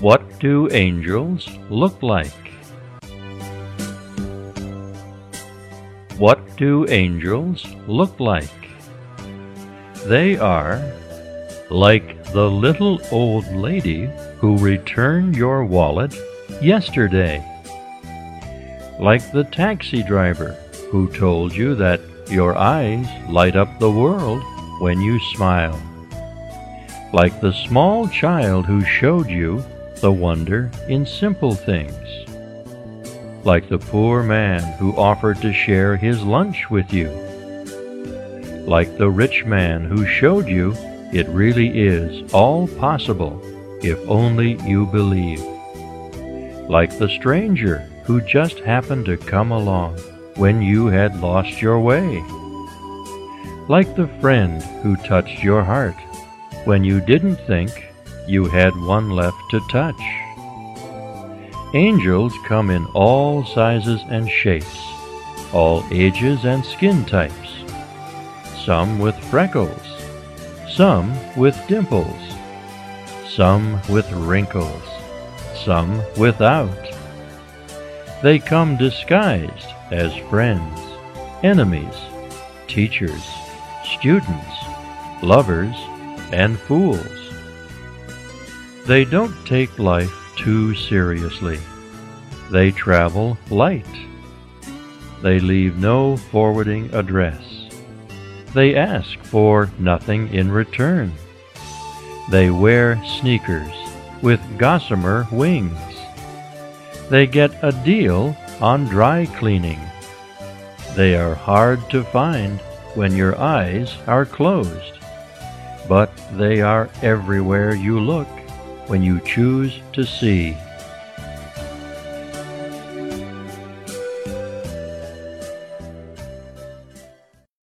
What do angels look like? What do angels look like? They are like the little old lady who returned your wallet yesterday. Like the taxi driver who told you that your eyes light up the world when you smile. Like the small child who showed you the wonder in simple things. Like the poor man who offered to share his lunch with you. Like the rich man who showed you it really is all possible if only you believe. Like the stranger who just happened to come along when you had lost your way. Like the friend who touched your heart when you didn't think you had one left to touch. Angels come in all sizes and shapes, all ages and skin types, some with freckles, some with dimples, some with wrinkles, some without. They come disguised as friends, enemies, teachers, students, lovers, and fools. They don't take life too seriously. They travel light. They leave no forwarding address. They ask for nothing in return. They wear sneakers with gossamer wings. They get a deal on dry cleaning. They are hard to find when your eyes are closed, but they are everywhere you look when you choose to see.